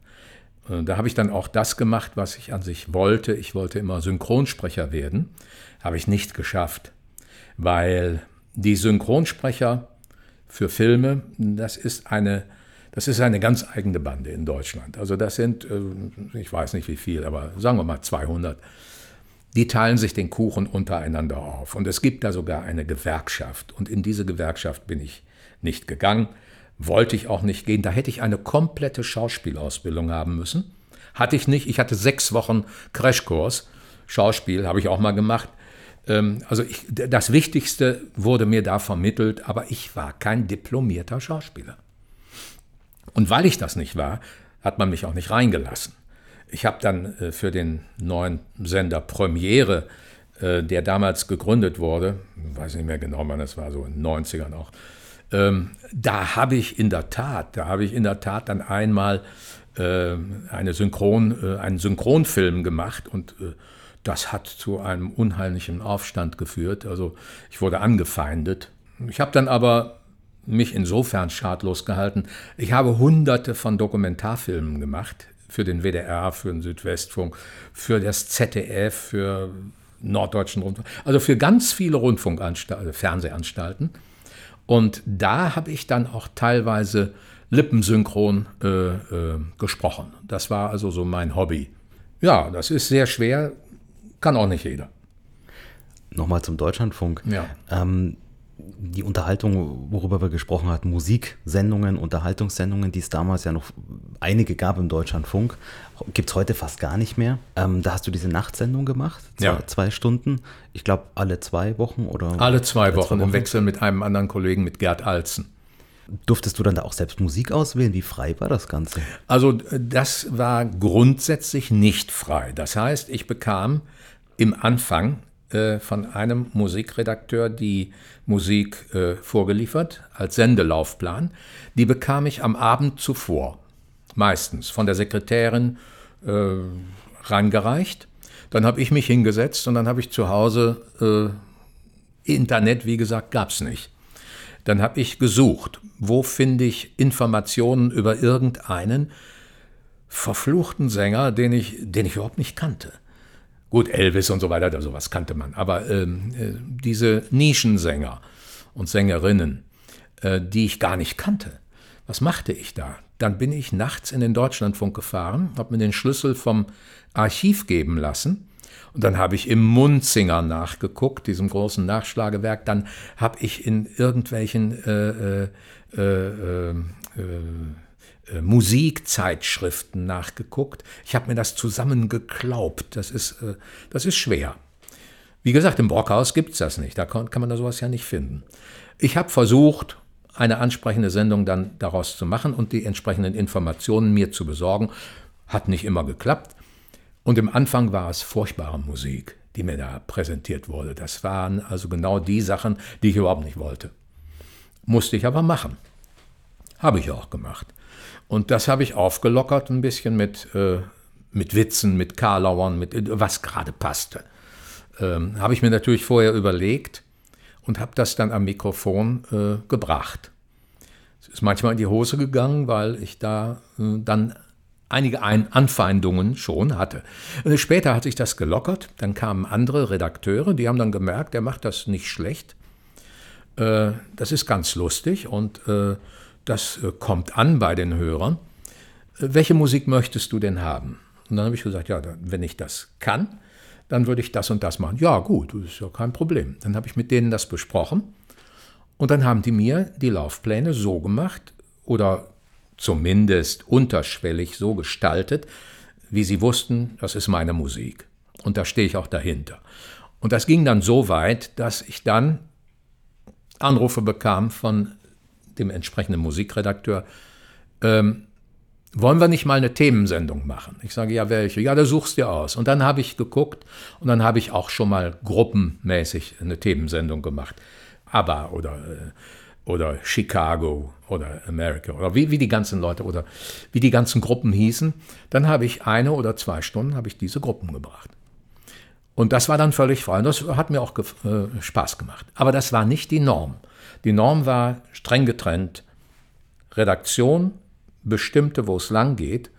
Äh, da habe ich dann auch das gemacht, was ich an sich wollte. Ich wollte immer Synchronsprecher werden. Habe ich nicht geschafft, weil die Synchronsprecher für Filme, das ist eine, das ist eine ganz eigene Bande in Deutschland. Also das sind, äh, ich weiß nicht wie viel, aber sagen wir mal 200. Die teilen sich den Kuchen untereinander auf. Und es gibt da sogar eine Gewerkschaft. Und in diese Gewerkschaft bin ich nicht gegangen wollte ich auch nicht gehen. Da hätte ich eine komplette Schauspielausbildung haben müssen. Hatte ich nicht. Ich hatte sechs Wochen Crashkurs. Schauspiel habe ich auch mal gemacht. Ähm, also ich, das Wichtigste wurde mir da vermittelt, aber ich war kein diplomierter Schauspieler. Und weil ich das nicht war, hat man mich auch nicht reingelassen. Ich habe dann äh, für den neuen Sender Premiere, äh, der damals gegründet wurde, weiß nicht mehr genau, wann es war, so in den 90ern auch, ähm, da habe ich in der Tat, da habe ich in der Tat dann einmal äh, eine Synchron, äh, einen Synchronfilm gemacht und äh, das hat zu einem unheimlichen Aufstand geführt. Also ich wurde angefeindet. Ich habe dann aber mich insofern schadlos gehalten. Ich habe hunderte von Dokumentarfilmen gemacht für den WDR, für den Südwestfunk, für das ZDF, für Norddeutschen Rundfunk, also für ganz viele Rundfunkanstalten, Fernsehanstalten. Und da habe ich dann auch teilweise lippensynchron äh, äh, gesprochen. Das war also so mein Hobby. Ja, das ist sehr schwer, kann auch nicht jeder. Nochmal zum Deutschlandfunk. Ja. Ähm, die Unterhaltung, worüber wir gesprochen hatten, Musiksendungen, Unterhaltungssendungen, die es damals ja noch einige gab im Deutschlandfunk, gibt es heute fast gar nicht mehr. Ähm, da hast du diese Nachtsendung gemacht, zwei, Ja. zwei Stunden. Ich glaube, alle zwei Wochen oder? Alle zwei alle Wochen im Wechsel mit einem anderen Kollegen, mit Gerd Alzen. Durftest du dann da auch selbst Musik auswählen? Wie frei war das Ganze? Also das war grundsätzlich nicht frei. Das heißt, ich bekam im Anfang äh, von einem Musikredakteur die Musik äh, vorgeliefert als Sendelaufplan. Die bekam ich am Abend zuvor, meistens von der Sekretärin äh, rangereicht. Dann habe ich mich hingesetzt und dann habe ich zu Hause äh, Internet, wie gesagt, gab es nicht. Dann habe ich gesucht, wo finde ich Informationen über irgendeinen verfluchten Sänger, den ich, den ich überhaupt nicht kannte. Gut, Elvis und so weiter, sowas kannte man. Aber ähm, äh, diese Nischensänger und Sängerinnen, äh, die ich gar nicht kannte, was machte ich da? Dann bin ich nachts in den Deutschlandfunk gefahren, habe mir den Schlüssel vom Archiv geben lassen und dann habe ich im Munzinger nachgeguckt, diesem großen Nachschlagewerk. Dann habe ich in irgendwelchen äh, äh, äh, äh, äh, Musikzeitschriften nachgeguckt. Ich habe mir das zusammengeklaubt. Das ist, äh, das ist schwer. Wie gesagt, im Brockhaus gibt es das nicht. Da kann, kann man da sowas ja nicht finden. Ich habe versucht, eine ansprechende Sendung dann daraus zu machen und die entsprechenden Informationen mir zu besorgen. Hat nicht immer geklappt. Und im Anfang war es furchtbare Musik, die mir da präsentiert wurde. Das waren also genau die Sachen, die ich überhaupt nicht wollte. Musste ich aber machen. Habe ich auch gemacht. Und das habe ich aufgelockert ein bisschen mit, äh, mit Witzen, mit Karlauern, mit was gerade passte. Ähm, habe ich mir natürlich vorher überlegt und habe das dann am Mikrofon äh, gebracht. Es ist manchmal in die Hose gegangen, weil ich da äh, dann einige Ein Anfeindungen schon hatte. Und später hat sich das gelockert, dann kamen andere Redakteure, die haben dann gemerkt, der macht das nicht schlecht. Äh, das ist ganz lustig und äh, das äh, kommt an bei den Hörern. Äh, welche Musik möchtest du denn haben? Und dann habe ich gesagt, ja, wenn ich das kann, dann würde ich das und das machen. Ja, gut, das ist ja kein Problem. Dann habe ich mit denen das besprochen und dann haben die mir die Laufpläne so gemacht oder zumindest unterschwellig so gestaltet, wie sie wussten, das ist meine Musik. Und da stehe ich auch dahinter. Und das ging dann so weit, dass ich dann Anrufe bekam von dem entsprechenden Musikredakteur, ähm, wollen wir nicht mal eine Themensendung machen? Ich sage, ja, welche? Ja, da suchst du aus. Und dann habe ich geguckt und dann habe ich auch schon mal gruppenmäßig eine Themensendung gemacht. ABBA oder, äh, oder Chicago oder America oder wie, wie die ganzen Leute oder wie die ganzen Gruppen hießen. Dann habe ich eine oder zwei Stunden habe ich diese Gruppen gebracht. Und das war dann völlig frei. Und das hat mir auch äh, Spaß gemacht. Aber das war nicht die Norm. Die Norm war streng getrennt. Redaktion bestimmte, wo es lang geht.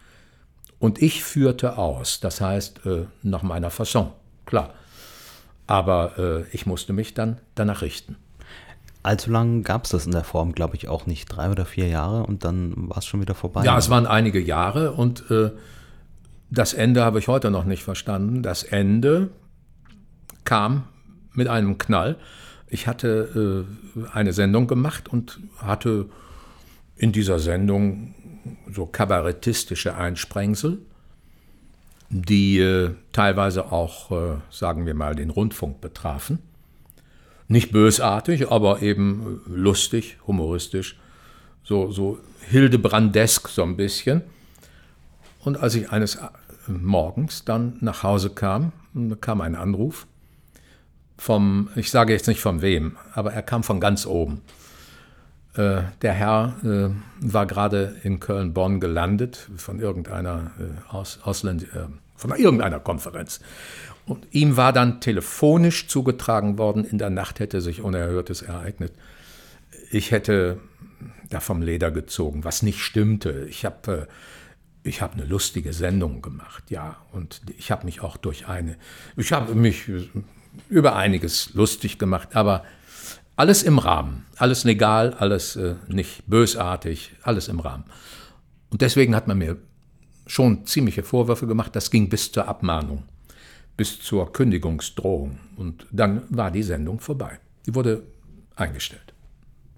Und ich führte aus. Das heißt, äh, nach meiner Fasson. Klar. Aber äh, ich musste mich dann danach richten. Allzu lang gab es das in der Form, glaube ich, auch nicht. Drei oder vier Jahre und dann war es schon wieder vorbei. Ja, es waren einige Jahre und äh, das Ende habe ich heute noch nicht verstanden. Das Ende kam mit einem Knall. Ich hatte äh, eine Sendung gemacht und hatte in dieser Sendung so kabarettistische Einsprengsel, die äh, teilweise auch, äh, sagen wir mal, den Rundfunk betrafen. Nicht bösartig, aber eben lustig, humoristisch. so, so Hildebrandesk so ein bisschen. Und als ich eines Morgens dann nach Hause kam, kam ein Anruf vom, ich sage jetzt nicht von wem, aber er kam von ganz oben. Äh, der Herr äh, war gerade in Köln-Bonn gelandet von irgendeiner äh, Aus, Ausländ äh, von irgendeiner Konferenz. Und ihm war dann telefonisch zugetragen worden, in der Nacht hätte sich Unerhörtes ereignet. Ich hätte da vom Leder gezogen, was nicht stimmte. Ich habe äh, ich habe eine lustige Sendung gemacht, ja, und ich habe mich auch durch eine, ich habe mich über einiges lustig gemacht, aber alles im Rahmen, alles legal, alles äh, nicht bösartig, alles im Rahmen. Und deswegen hat man mir schon ziemliche Vorwürfe gemacht, das ging bis zur Abmahnung, bis zur Kündigungsdrohung. Und dann war die Sendung vorbei. Die wurde eingestellt.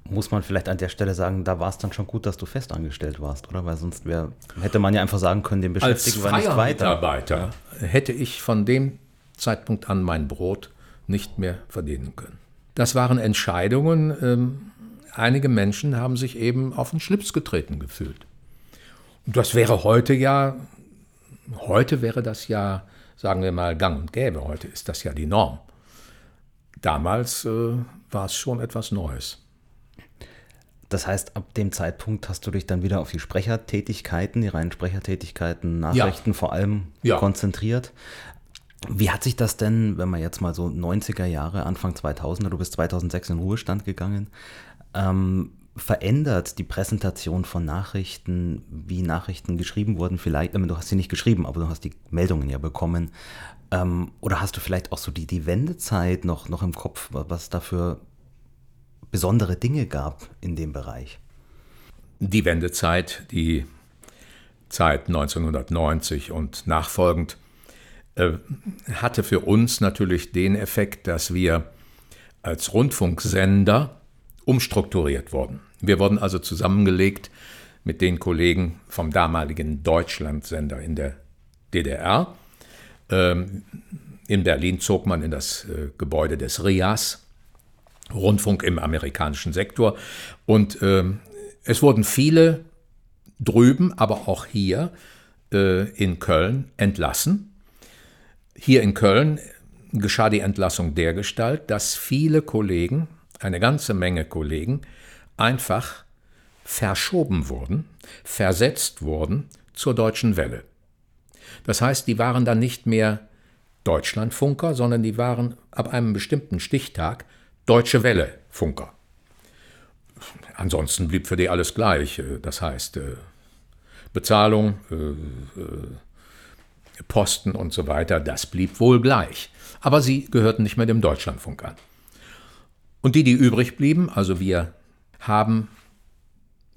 Muss man vielleicht an der Stelle sagen, da war es dann schon gut, dass du festangestellt warst, oder? Weil sonst wär, hätte man ja einfach sagen können, den beschäftigen wir nicht weiter. Mitarbeiter hätte ich von dem Zeitpunkt an mein Brot nicht mehr verdienen können. Das waren Entscheidungen, ähm, einige Menschen haben sich eben auf den Schlips getreten gefühlt. Und das wäre heute ja, heute wäre das ja, sagen wir mal, gang und gäbe. Heute ist das ja die Norm. Damals äh, war es schon etwas Neues. Das heißt, ab dem Zeitpunkt hast du dich dann wieder auf die Sprechertätigkeiten, die reinen Sprechertätigkeiten, Nachrichten ja. vor allem ja. konzentriert. Wie hat sich das denn, wenn man jetzt mal so 90er Jahre, Anfang 2000er, du bist 2006 in Ruhestand gegangen, ähm, verändert die Präsentation von Nachrichten, wie Nachrichten geschrieben wurden? Vielleicht, du hast sie nicht geschrieben, aber du hast die Meldungen ja bekommen. Ähm, oder hast du vielleicht auch so die, die Wendezeit noch, noch im Kopf, was da für besondere Dinge gab in dem Bereich? Die Wendezeit, die Zeit 1990 und nachfolgend hatte für uns natürlich den Effekt, dass wir als Rundfunksender umstrukturiert wurden. Wir wurden also zusammengelegt mit den Kollegen vom damaligen Deutschlandsender in der DDR. Ähm, in Berlin zog man in das äh, Gebäude des RIAS, Rundfunk im amerikanischen Sektor. Und ähm, es wurden viele drüben, aber auch hier äh, in Köln entlassen hier in Köln geschah die Entlassung dergestalt, dass viele Kollegen, eine ganze Menge Kollegen, einfach verschoben wurden, versetzt wurden zur deutschen Welle. Das heißt, die waren dann nicht mehr Deutschlandfunker, sondern die waren ab einem bestimmten Stichtag Deutsche Welle Funker. Ansonsten blieb für die alles gleich. Das heißt, äh, Bezahlung, äh, äh, Posten und so weiter, das blieb wohl gleich. Aber sie gehörten nicht mehr dem Deutschlandfunk an. Und die, die übrig blieben, also wir haben,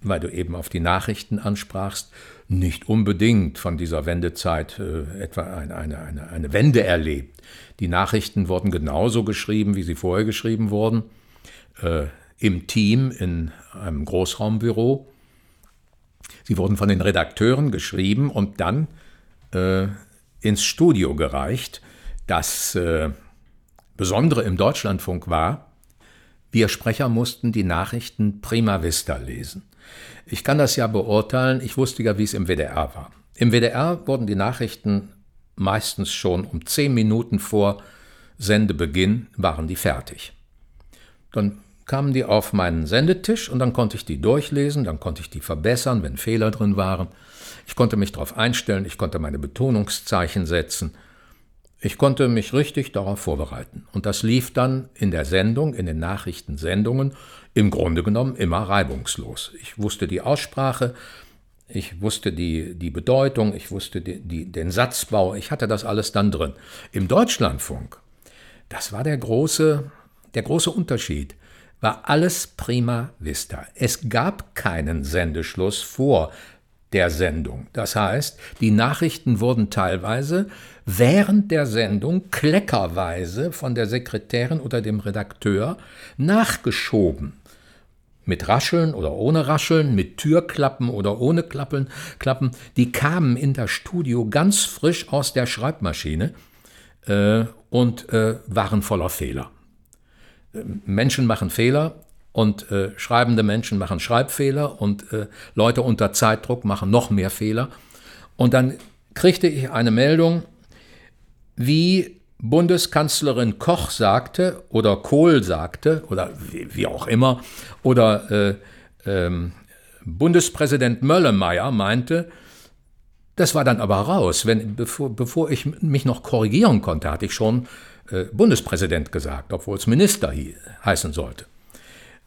weil du eben auf die Nachrichten ansprachst, nicht unbedingt von dieser Wendezeit äh, etwa eine, eine, eine, eine Wende erlebt. Die Nachrichten wurden genauso geschrieben, wie sie vorher geschrieben wurden, äh, im Team in einem Großraumbüro. Sie wurden von den Redakteuren geschrieben und dann äh, ins Studio gereicht. Das äh, Besondere im Deutschlandfunk war, wir Sprecher mussten die Nachrichten prima vista lesen. Ich kann das ja beurteilen, ich wusste ja, wie es im WDR war. Im WDR wurden die Nachrichten meistens schon um zehn Minuten vor Sendebeginn waren die fertig. Dann kamen die auf meinen Sendetisch und dann konnte ich die durchlesen, dann konnte ich die verbessern, wenn Fehler drin waren. Ich konnte mich darauf einstellen, ich konnte meine Betonungszeichen setzen. Ich konnte mich richtig darauf vorbereiten. Und das lief dann in der Sendung, in den Nachrichtensendungen, im Grunde genommen immer reibungslos. Ich wusste die Aussprache, ich wusste die, die Bedeutung, ich wusste die, die, den Satzbau, ich hatte das alles dann drin. Im Deutschlandfunk, das war der große, der große Unterschied, war alles prima vista. Es gab keinen Sendeschluss vor der Sendung. Das heißt, die Nachrichten wurden teilweise während der Sendung kleckerweise von der Sekretärin oder dem Redakteur nachgeschoben. Mit Rascheln oder ohne Rascheln, mit Türklappen oder ohne Klappen, Klappen, die kamen in das Studio ganz frisch aus der Schreibmaschine äh, und äh, waren voller Fehler. Menschen machen Fehler, Und äh, schreibende Menschen machen Schreibfehler und äh, Leute unter Zeitdruck machen noch mehr Fehler. Und dann kriegte ich eine Meldung, wie Bundeskanzlerin Koch sagte oder Kohl sagte oder wie, wie auch immer oder äh, ähm, Bundespräsident Möllemeyer meinte, das war dann aber raus. Wenn, bevor, bevor ich mich noch korrigieren konnte, hatte ich schon äh, Bundespräsident gesagt, obwohl es Minister heißen sollte.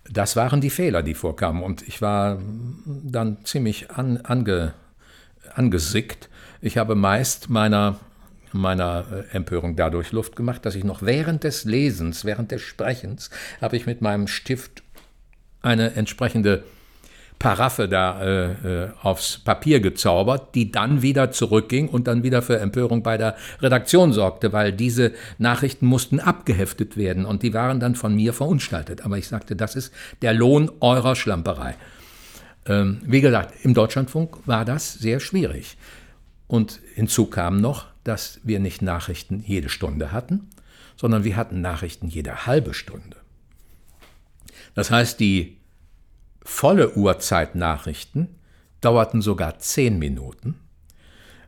Das waren die Fehler, die vorkamen. Und ich war dann ziemlich an, ange, angesickt. Ich habe meist meiner, meiner äh, Empörung dadurch Luft gemacht, dass ich noch während des Lesens, während des Sprechens, habe ich mit meinem Stift eine entsprechende Paraffe da äh, äh, aufs Papier gezaubert, die dann wieder zurückging und dann wieder für Empörung bei der Redaktion sorgte, weil diese Nachrichten mussten abgeheftet werden und die waren dann von mir verunstaltet. Aber ich sagte, das ist der Lohn eurer Schlamperei. Ähm, wie gesagt, im Deutschlandfunk war das sehr schwierig. Und hinzu kam noch, dass wir nicht Nachrichten jede Stunde hatten, sondern wir hatten Nachrichten jede halbe Stunde. Das heißt, die Volle Uhrzeitnachrichten dauerten sogar zehn Minuten.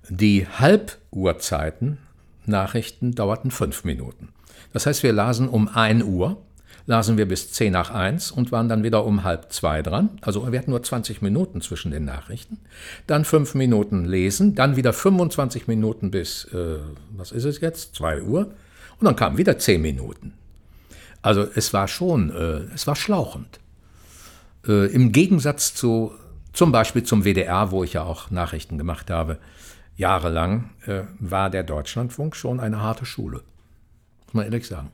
Die Halbuhrzeiten Nachrichten dauerten fünf Minuten. Das heißt, wir lasen um 1 Uhr, lasen wir bis 10 nach 1 und waren dann wieder um halb zwei dran. Also wir hatten nur 20 Minuten zwischen den Nachrichten. Dann fünf Minuten lesen, dann wieder 25 Minuten bis, äh, was ist es jetzt, 2 Uhr. Und dann kamen wieder 10 Minuten. Also es war schon, äh, es war schlauchend. Äh, Im Gegensatz zu zum Beispiel zum WDR, wo ich ja auch Nachrichten gemacht habe, jahrelang, äh, war der Deutschlandfunk schon eine harte Schule. Muss man ehrlich sagen.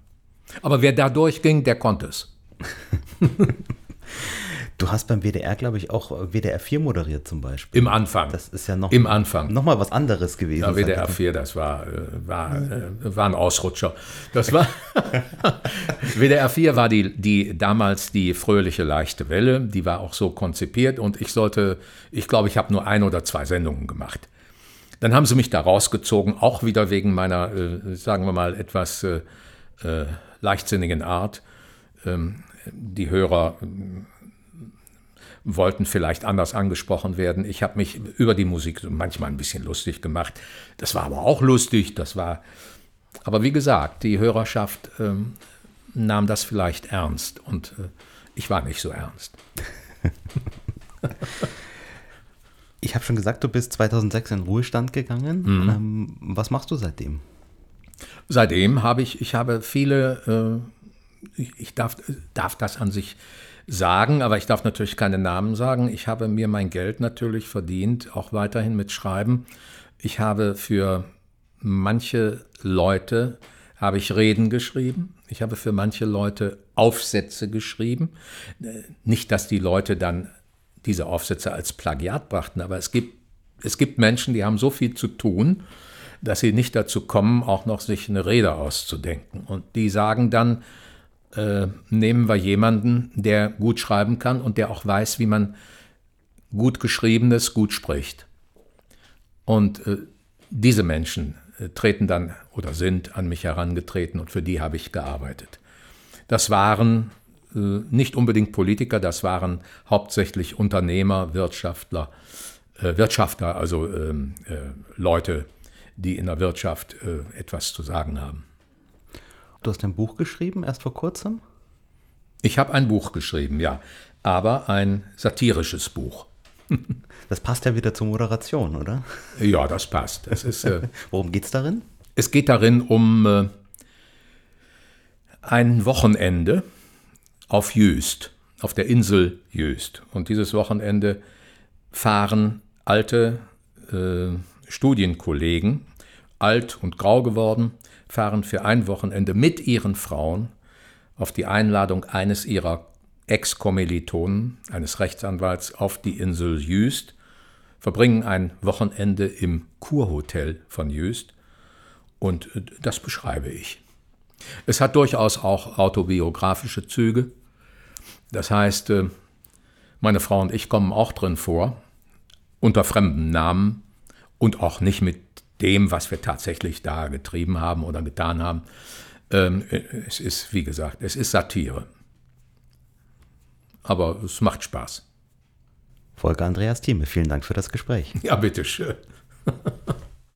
Aber wer da durchging, der konnte es. Du hast beim WDR, glaube ich, auch WDR 4 moderiert zum Beispiel. Im Anfang. Das ist ja noch, Im Anfang. noch mal was anderes gewesen. Ja, WDR 4, das war, äh, war, äh, war ein Ausrutscher. Das war WDR 4 war die, die damals die fröhliche leichte Welle. Die war auch so konzipiert und ich sollte, ich glaube, ich habe nur ein oder zwei Sendungen gemacht. Dann haben sie mich da rausgezogen, auch wieder wegen meiner, äh, sagen wir mal, etwas äh, äh, leichtsinnigen Art. Ähm, die Hörer wollten vielleicht anders angesprochen werden. Ich habe mich über die Musik manchmal ein bisschen lustig gemacht. Das war aber auch lustig. Das war, aber wie gesagt, die Hörerschaft ähm, nahm das vielleicht ernst und äh, ich war nicht so ernst. ich habe schon gesagt, du bist 2006 in Ruhestand gegangen. Mhm. Ähm, was machst du seitdem? Seitdem habe ich, ich habe viele, äh, ich, ich darf, darf das an sich sagen, aber ich darf natürlich keine Namen sagen. Ich habe mir mein Geld natürlich verdient, auch weiterhin mit Schreiben. Ich habe für manche Leute habe ich Reden geschrieben. Ich habe für manche Leute Aufsätze geschrieben. Nicht, dass die Leute dann diese Aufsätze als Plagiat brachten, aber es gibt, es gibt Menschen, die haben so viel zu tun, dass sie nicht dazu kommen, auch noch sich eine Rede auszudenken. Und die sagen dann, äh, nehmen wir jemanden, der gut schreiben kann und der auch weiß, wie man gut geschriebenes gut spricht. Und äh, diese Menschen äh, treten dann oder sind an mich herangetreten und für die habe ich gearbeitet. Das waren äh, nicht unbedingt Politiker, das waren hauptsächlich Unternehmer, Wirtschaftler, äh, Wirtschafter, also ähm, äh, Leute, die in der Wirtschaft etwas zu sagen haben. Du hast ein Buch geschrieben, erst vor kurzem? Ich habe ein Buch geschrieben, ja, aber ein satirisches Buch. Das passt ja wieder zur Moderation, oder? Ja, das passt. Das ist, äh, Worum geht es darin? Es geht darin um äh, ein Wochenende auf Jöst, auf der Insel Jöst. Und dieses Wochenende fahren alte äh, Studienkollegen, alt und grau geworden, fahren für ein Wochenende mit ihren Frauen auf die Einladung eines ihrer Ex-Kommilitonen, eines Rechtsanwalts, auf die Insel Jüst, verbringen ein Wochenende im Kurhotel von Jüst und äh, das beschreibe ich. Es hat durchaus auch autobiografische Züge. Das heißt, äh, meine Frau und ich kommen auch drin vor, unter fremden Namen und auch nicht mit dem, was wir tatsächlich da getrieben haben oder getan haben. Ähm, es ist, wie gesagt, es ist Satire. aber es macht Spaß. Volker Andreas Thieme, vielen Dank für das Gespräch. Ja, bitteschön.